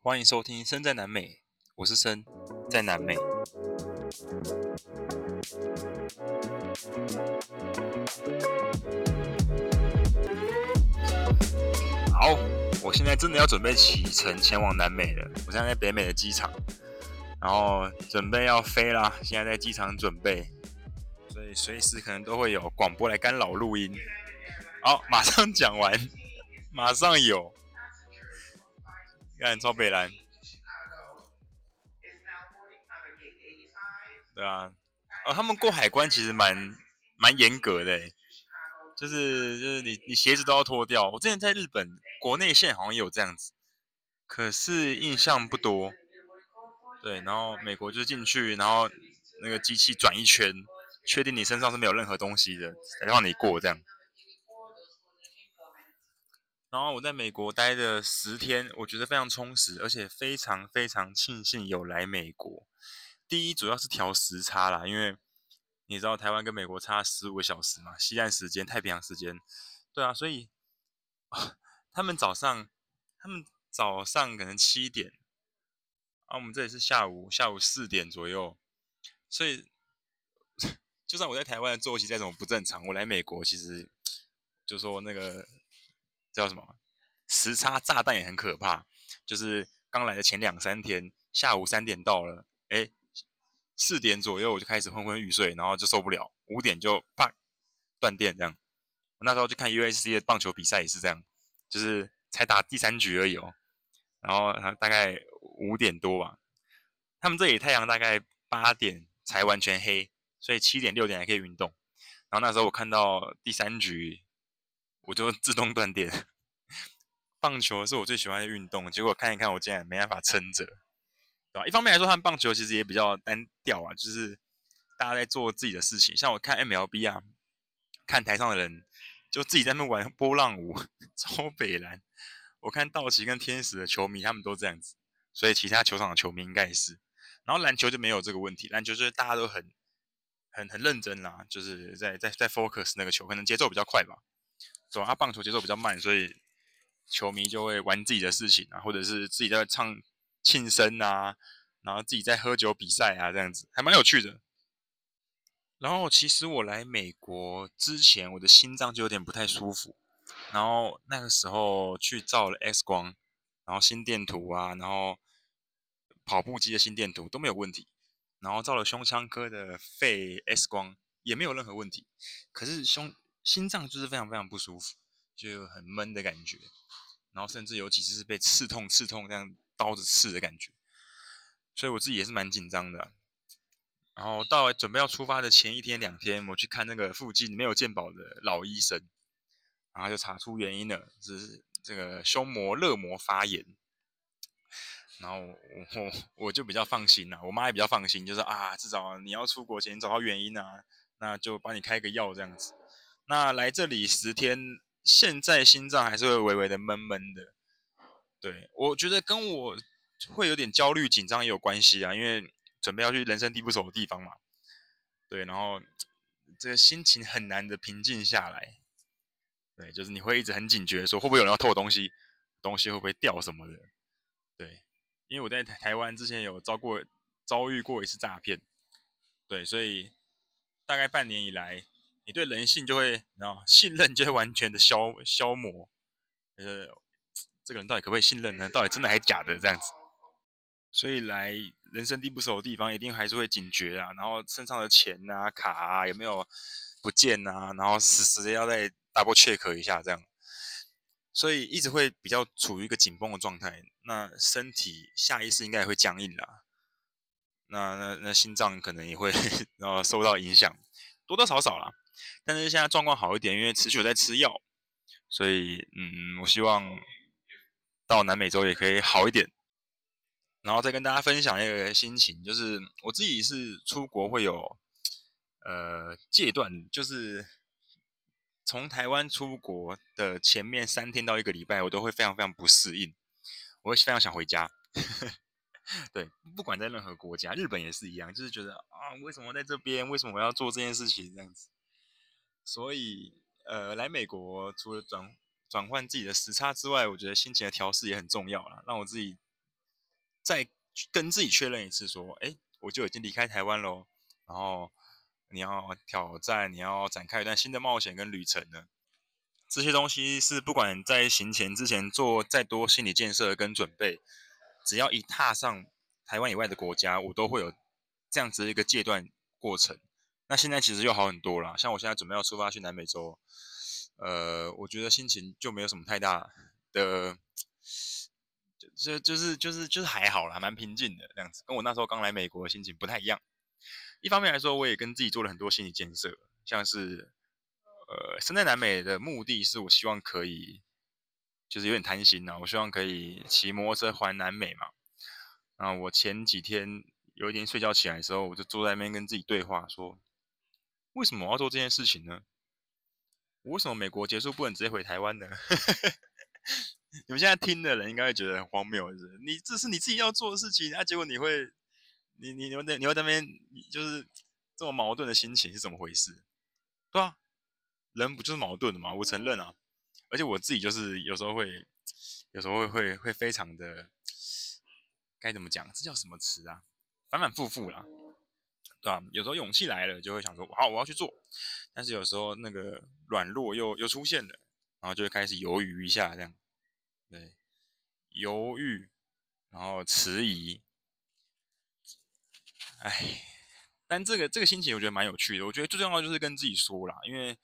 欢迎收听《生在南美》，我是生在南美。好，我现在真的要准备启程前往南美了。我现在在北美的机场，然后准备要飞啦。现在在机场准备，所以随时可能都会有广播来干扰录音。好，马上讲完，马上有。看超北蓝，对啊，哦，他们过海关其实蛮蛮严格的，就是就是你你鞋子都要脱掉。我之前在日本国内线好像也有这样子，可是印象不多。对，然后美国就进去，然后那个机器转一圈，确定你身上是没有任何东西的，才让你过这样。然后我在美国待了十天，我觉得非常充实，而且非常非常庆幸有来美国。第一，主要是调时差啦，因为你知道台湾跟美国差十五个小时嘛，西岸时间、太平洋时间，对啊，所以他们早上，他们早上可能七点，啊，我们这里是下午下午四点左右，所以 就算我在台湾的作息再怎么不正常，我来美国其实就说那个。叫什么？时差炸弹也很可怕。就是刚来的前两三天，下午三点到了，哎，四点左右我就开始昏昏欲睡，然后就受不了，五点就啪断电这样。那时候去看 USC 的棒球比赛也是这样，就是才打第三局而已哦，然后大概五点多吧，他们这里太阳大概八点才完全黑，所以七点六点还可以运动。然后那时候我看到第三局。我就自动断电。棒球是我最喜欢的运动，结果看一看，我竟然没办法撑着，对吧？一方面来说，他们棒球其实也比较单调啊，就是大家在做自己的事情。像我看 MLB 啊，看台上的人就自己在那玩波浪舞，超北蓝。我看道奇跟天使的球迷，他们都这样子，所以其他球场的球迷应该也是。然后篮球就没有这个问题，篮球就是大家都很很很认真啦，就是在在在 focus 那个球，可能节奏比较快吧。走，他棒球节奏比较慢，所以球迷就会玩自己的事情啊，或者是自己在唱庆生啊，然后自己在喝酒比赛啊，这样子还蛮有趣的。然后其实我来美国之前，我的心脏就有点不太舒服，然后那个时候去照了 X 光，然后心电图啊，然后跑步机的心电图都没有问题，然后照了胸腔科的肺 X 光也没有任何问题，可是胸。心脏就是非常非常不舒服，就很闷的感觉，然后甚至有几次是被刺痛、刺痛这样刀子刺的感觉，所以我自己也是蛮紧张的。然后到准备要出发的前一天、两天，我去看那个附近没有健保的老医生，然后就查出原因了，是这个胸膜肋膜发炎。然后我我我就比较放心了，我妈也比较放心，就是啊，至少你要出国前找到原因啊，那就帮你开个药这样子。那来这里十天，现在心脏还是会微微的闷闷的。对，我觉得跟我会有点焦虑紧张也有关系啊，因为准备要去人生地不熟的地方嘛。对，然后这个心情很难的平静下来。对，就是你会一直很警觉，说会不会有人要偷我东西，东西会不会掉什么的。对，因为我在台台湾之前有遭过遭遇过一次诈骗。对，所以大概半年以来。你对人性就会，然后信任就会完全的消消磨，呃，这个人到底可不可以信任呢？到底真的还是假的？这样子？所以来人生地不熟的地方，一定还是会警觉啊，然后身上的钱啊、卡啊有没有不见啊，然后时时的要再 double check 一下这样，所以一直会比较处于一个紧绷的状态，那身体下意识应该也会僵硬啦，那那那心脏可能也会 然后受到影响，多多少少啦。但是现在状况好一点，因为持续在吃药，所以嗯，我希望到南美洲也可以好一点。然后再跟大家分享一个心情，就是我自己是出国会有呃戒断，就是从台湾出国的前面三天到一个礼拜，我都会非常非常不适应，我会非常想回家。对，不管在任何国家，日本也是一样，就是觉得啊，为什么在这边？为什么我要做这件事情？这样子。所以，呃，来美国除了转转换自己的时差之外，我觉得心情的调试也很重要啦。让我自己再跟自己确认一次，说，哎，我就已经离开台湾喽。然后你要挑战，你要展开一段新的冒险跟旅程呢。这些东西是不管在行前之前做再多心理建设跟准备，只要一踏上台湾以外的国家，我都会有这样子的一个阶段过程。那现在其实又好很多了，像我现在准备要出发去南美洲，呃，我觉得心情就没有什么太大的，就就就是就是就是还好啦，蛮平静的这样子，跟我那时候刚来美国的心情不太一样。一方面来说，我也跟自己做了很多心理建设，像是。呃，身在南美的目的是我希望可以，就是有点贪心呐。我希望可以骑摩托车环南美嘛。然后我前几天有一天睡觉起来的时候，我就坐在那边跟自己对话，说：为什么我要做这件事情呢？我为什么美国结束不能直接回台湾呢？你们现在听的人应该会觉得很荒谬，是不是？你这是你自己要做的事情，啊，结果你会，你你你会你会在那边，就是这么矛盾的心情是怎么回事？对啊？人不就是矛盾的吗？我承认啊，而且我自己就是有时候会，有时候会会会非常的，该怎么讲？这叫什么词啊？反反复复啦，对吧？有时候勇气来了，就会想说，好，我要去做。但是有时候那个软弱又又出现了，然后就会开始犹豫一下，这样，对，犹豫，然后迟疑，哎，但这个这个心情我觉得蛮有趣的。我觉得最重要的就是跟自己说啦，因为。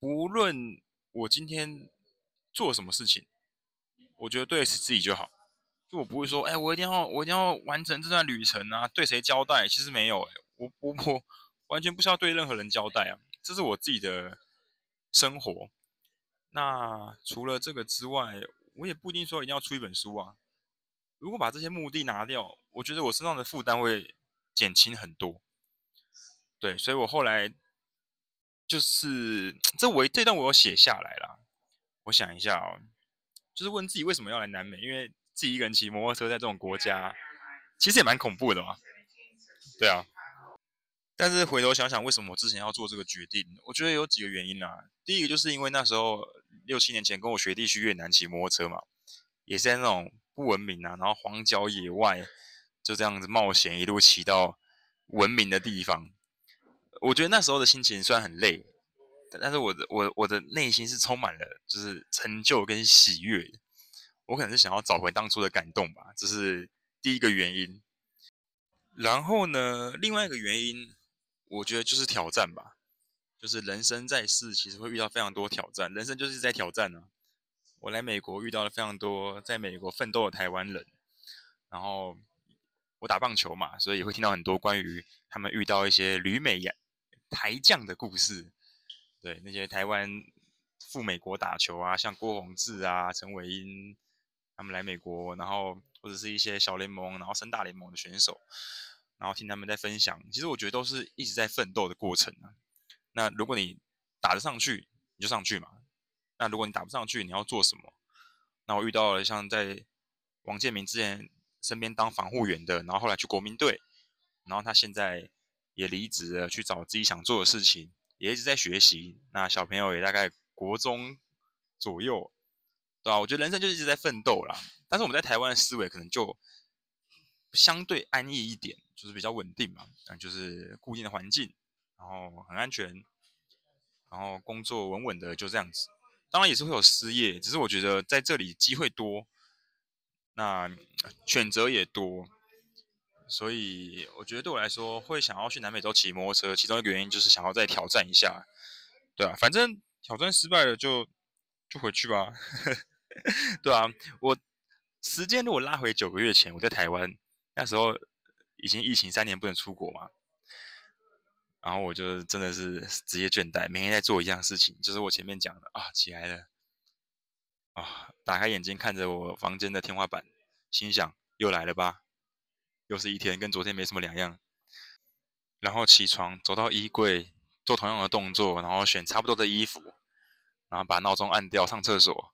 无论我今天做什么事情，我觉得对得起自己就好。就我不会说，哎，我一定要，我一定要完成这段旅程啊，对谁交代？其实没有，哎，我我我完全不需要对任何人交代啊，这是我自己的生活。那除了这个之外，我也不一定说一定要出一本书啊。如果把这些目的拿掉，我觉得我身上的负担会减轻很多。对，所以我后来。就是这我这段我有写下来啦，我想一下哦，就是问自己为什么要来南美，因为自己一个人骑摩托车在这种国家，其实也蛮恐怖的嘛。对啊，但是回头想想，为什么我之前要做这个决定？我觉得有几个原因啦。第一个就是因为那时候六七年前跟我学弟去越南骑摩托车嘛，也是在那种不文明啊，然后荒郊野外就这样子冒险，一路骑到文明的地方。我觉得那时候的心情虽然很累，但是我的我我的内心是充满了就是成就跟喜悦。我可能是想要找回当初的感动吧，这是第一个原因。然后呢，另外一个原因，我觉得就是挑战吧。就是人生在世，其实会遇到非常多挑战，人生就是在挑战呢、我来美国遇到了非常多在美国奋斗的台湾人，然后我打棒球嘛，所以也会听到很多关于他们遇到一些旅美。台将的故事，对那些台湾赴美国打球啊，像郭泓志啊、陈伟英他们来美国，然后或者是一些小联盟，然后升大联盟的选手，然后听他们在分享，其实我觉得都是一直在奋斗的过程啊。那如果你打得上去，你就上去嘛。那如果你打不上去，你要做什么？那我遇到了像在王建民之前身边当防护员的，然后后来去国民队，然后他现在。也离职了，去找自己想做的事情，也一直在学习。那小朋友也大概国中左右，对吧？我觉得人生就一直在奋斗啦。但是我们在台湾的思维可能就相对安逸一点，就是比较稳定嘛，嗯就是固定的环境，然后很安全，然后工作稳稳的，就这样子。当然也是会有失业，只是我觉得在这里机会多，那选择也多。所以我觉得对我来说，会想要去南美洲骑摩托车，其中一个原因就是想要再挑战一下，对啊，反正挑战失败了就就回去吧，对啊，我时间如果拉回九个月前，我在台湾那时候已经疫情三年不能出国嘛，然后我就真的是职业倦怠，每天在做一样事情，就是我前面讲的啊，起来了啊，打开眼睛看着我房间的天花板，心想又来了吧。又是一天，跟昨天没什么两样。然后起床，走到衣柜，做同样的动作，然后选差不多的衣服，然后把闹钟按掉，上厕所，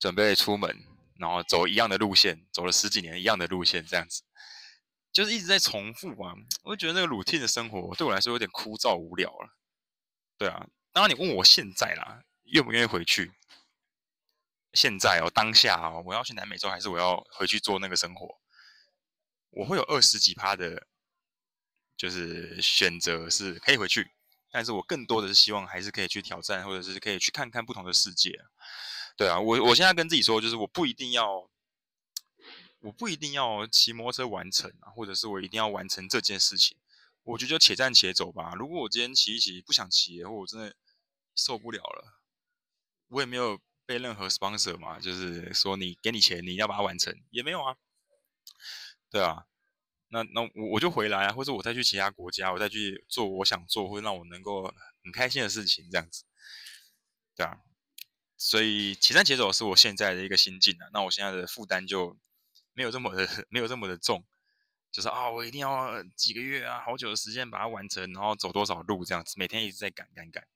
准备出门，然后走一样的路线，走了十几年一样的路线，这样子，就是一直在重复啊。我就觉得那个 routine 的生活对我来说有点枯燥无聊了。对啊，当然你问我现在啦，愿不愿意回去？现在哦，当下哦，我要去南美洲，还是我要回去做那个生活？我会有二十几趴的，就是选择是可以回去，但是我更多的是希望还是可以去挑战，或者是可以去看看不同的世界。对啊，我我现在跟自己说，就是我不一定要，我不一定要骑摩托车完成啊，或者是我一定要完成这件事情。我觉得就且战且走吧。如果我今天骑一骑不想骑，或我真的受不了了，我也没有被任何 sponsor 嘛，就是说你给你钱，你要把它完成，也没有啊。对啊，那那我我就回来啊，或者我再去其他国家，我再去做我想做或者让我能够很开心的事情，这样子。对啊。所以，且战且走是我现在的一个心境啊。那我现在的负担就没有这么的，没有这么的重。就是啊，我一定要几个月啊，好久的时间把它完成，然后走多少路这样子，每天一直在赶赶赶。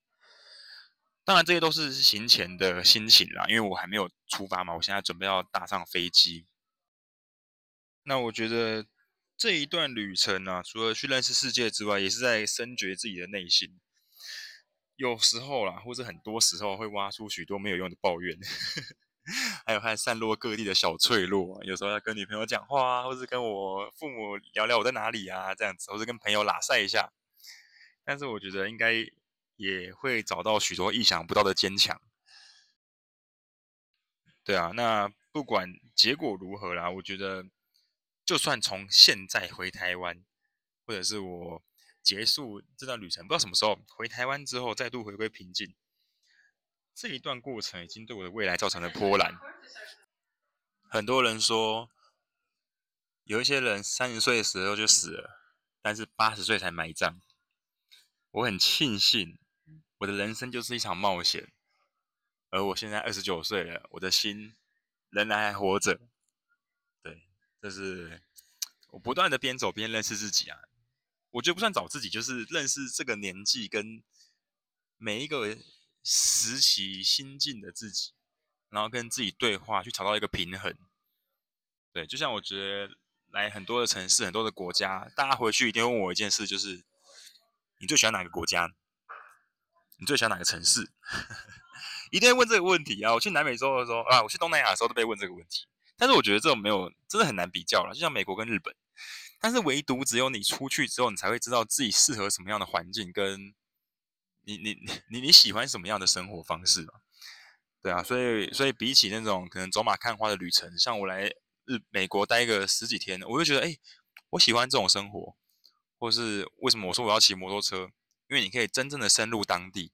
当然，这些都是行前的心情啦，因为我还没有出发嘛。我现在准备要搭上飞机。那我觉得这一段旅程呢、除了去认识世界之外，也是在深掘自己的内心。有时候啦，或者很多时候会挖出许多没有用的抱怨，还有还散落各地的小脆弱。有时候要跟女朋友讲话啊，或者跟我父母聊聊我在哪里啊，这样子，或者跟朋友拉晒一下。但是我觉得应该也会找到许多意想不到的坚强。对啊，那不管结果如何啦，我觉得就算从现在回台湾，或者是我。结束这段旅程，不知道什么时候回台湾之后再度回归平静。这一段过程已经对我的未来造成了波澜。很多人说，有一些人三十岁的时候就死了，但是八十岁才埋葬。我很庆幸，我的人生就是一场冒险，而我现在二十九岁了，我的心仍然还活着。对，这是我不断的边走边认识自己啊。我觉得不算找自己，就是认识这个年纪跟每一个拾起心境的自己，然后跟自己对话，去找到一个平衡。对，就像我觉得来很多的城市、很多的国家，大家回去一定会问我一件事，就是你最喜欢哪个国家？你最喜欢哪个城市？一定会问这个问题啊！我去南美洲的时候啊，我去东南亚的时候都被问这个问题。但是我觉得这种没有，真的很难比较了。就像美国跟日本。但是唯独只有你出去之后，你才会知道自己适合什么样的环境，跟你 你你你喜欢什么样的生活方式嘛？对啊，所以所以比起那种可能走马看花的旅程，像我来日美国待个十几天，我就觉得哎，我喜欢这种生活，或是为什么我说我要骑摩托车？因为你可以真正的深入当地，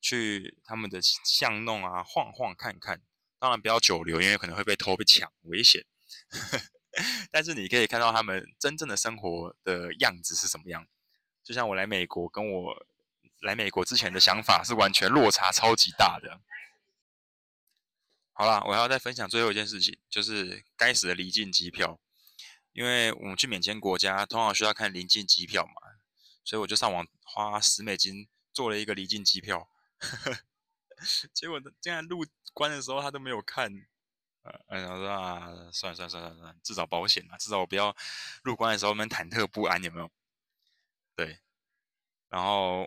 去他们的巷弄啊晃晃看看，当然不要久留，因为可能会被偷被抢，危险。但是你可以看到他们真正的生活的样子是什么样，就像我来美国，跟我来美国之前的想法是完全落差超级大的。好啦，我还要再分享最后一件事情，就是该死的离境机票，因为我们去免签国家通常需要看离境机票嘛，所以我就上网花十美金做了一个离境机票，结果竟然入关的时候他都没有看。呃，然后说啊，算了算了算了算了，至少保险嘛，至少我不要入关的时候我们忐忑不安，有没有？对。然后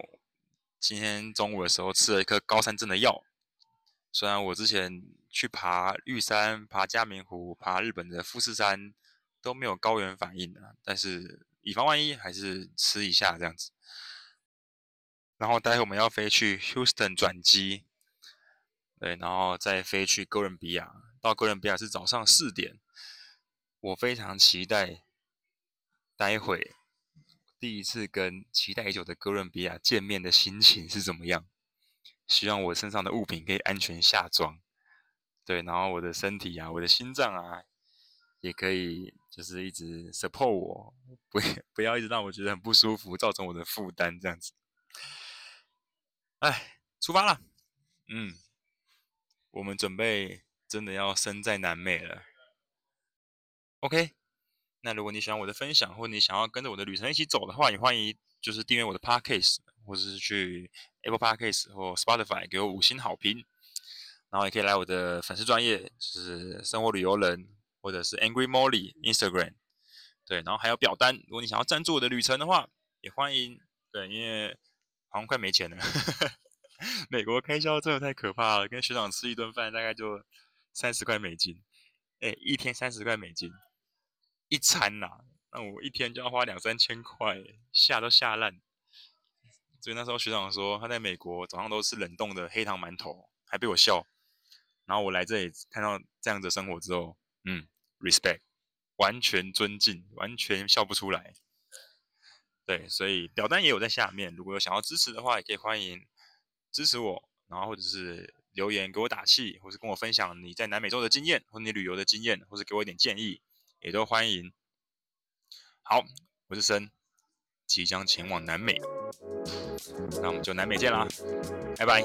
今天中午的时候吃了一颗高山症的药，虽然我之前去爬玉山、爬嘉明湖、爬日本的富士山都没有高原反应的，但是以防万一，还是吃一下这样子。然后待会我们要飞去 Houston 转机，对，然后再飞去哥伦比亚。到哥伦比亚是早上四点，我非常期待，待会第一次跟期待已久的哥伦比亚见面的心情是怎么样？希望我身上的物品可以安全下装，对，然后我的身体啊，我的心脏啊，也可以就是一直 support 我，不不要一直让我觉得很不舒服，造成我的负担这样子。哎，出发了，嗯，我们准备。真的要身在南美了，OK。那如果你喜欢我的分享，或你想要跟着我的旅程一起走的话，也欢迎就是订阅我的 Podcast，或者是去 Apple Podcast 或 Spotify 给我五星好评。然后也可以来我的粉丝专业，就是生活旅游人，或者是 Angry Molly Instagram。对，然后还有表单，如果你想要赞助我的旅程的话，也欢迎。对，因为好像快没钱了，美国开销真的太可怕了，跟学长吃一顿饭大概就。三十块美金，哎，一天三十块美金，一餐呐、那我一天就要花两三千块，吓都吓烂。所以那时候学长说他在美国早上都吃冷冻的黑糖馒头，还被我笑。然后我来这里看到这样的生活之后，嗯，respect，完全尊敬，完全笑不出来。对，所以表单也有在下面，如果有想要支持的话，也可以欢迎支持我，然后或者是留言给我打气，或是跟我分享你在南美洲的经验，或你旅游的经验，或是给我一点建议，也都欢迎。好，我是森，即将前往南美，那我们就南美见啦，拜拜。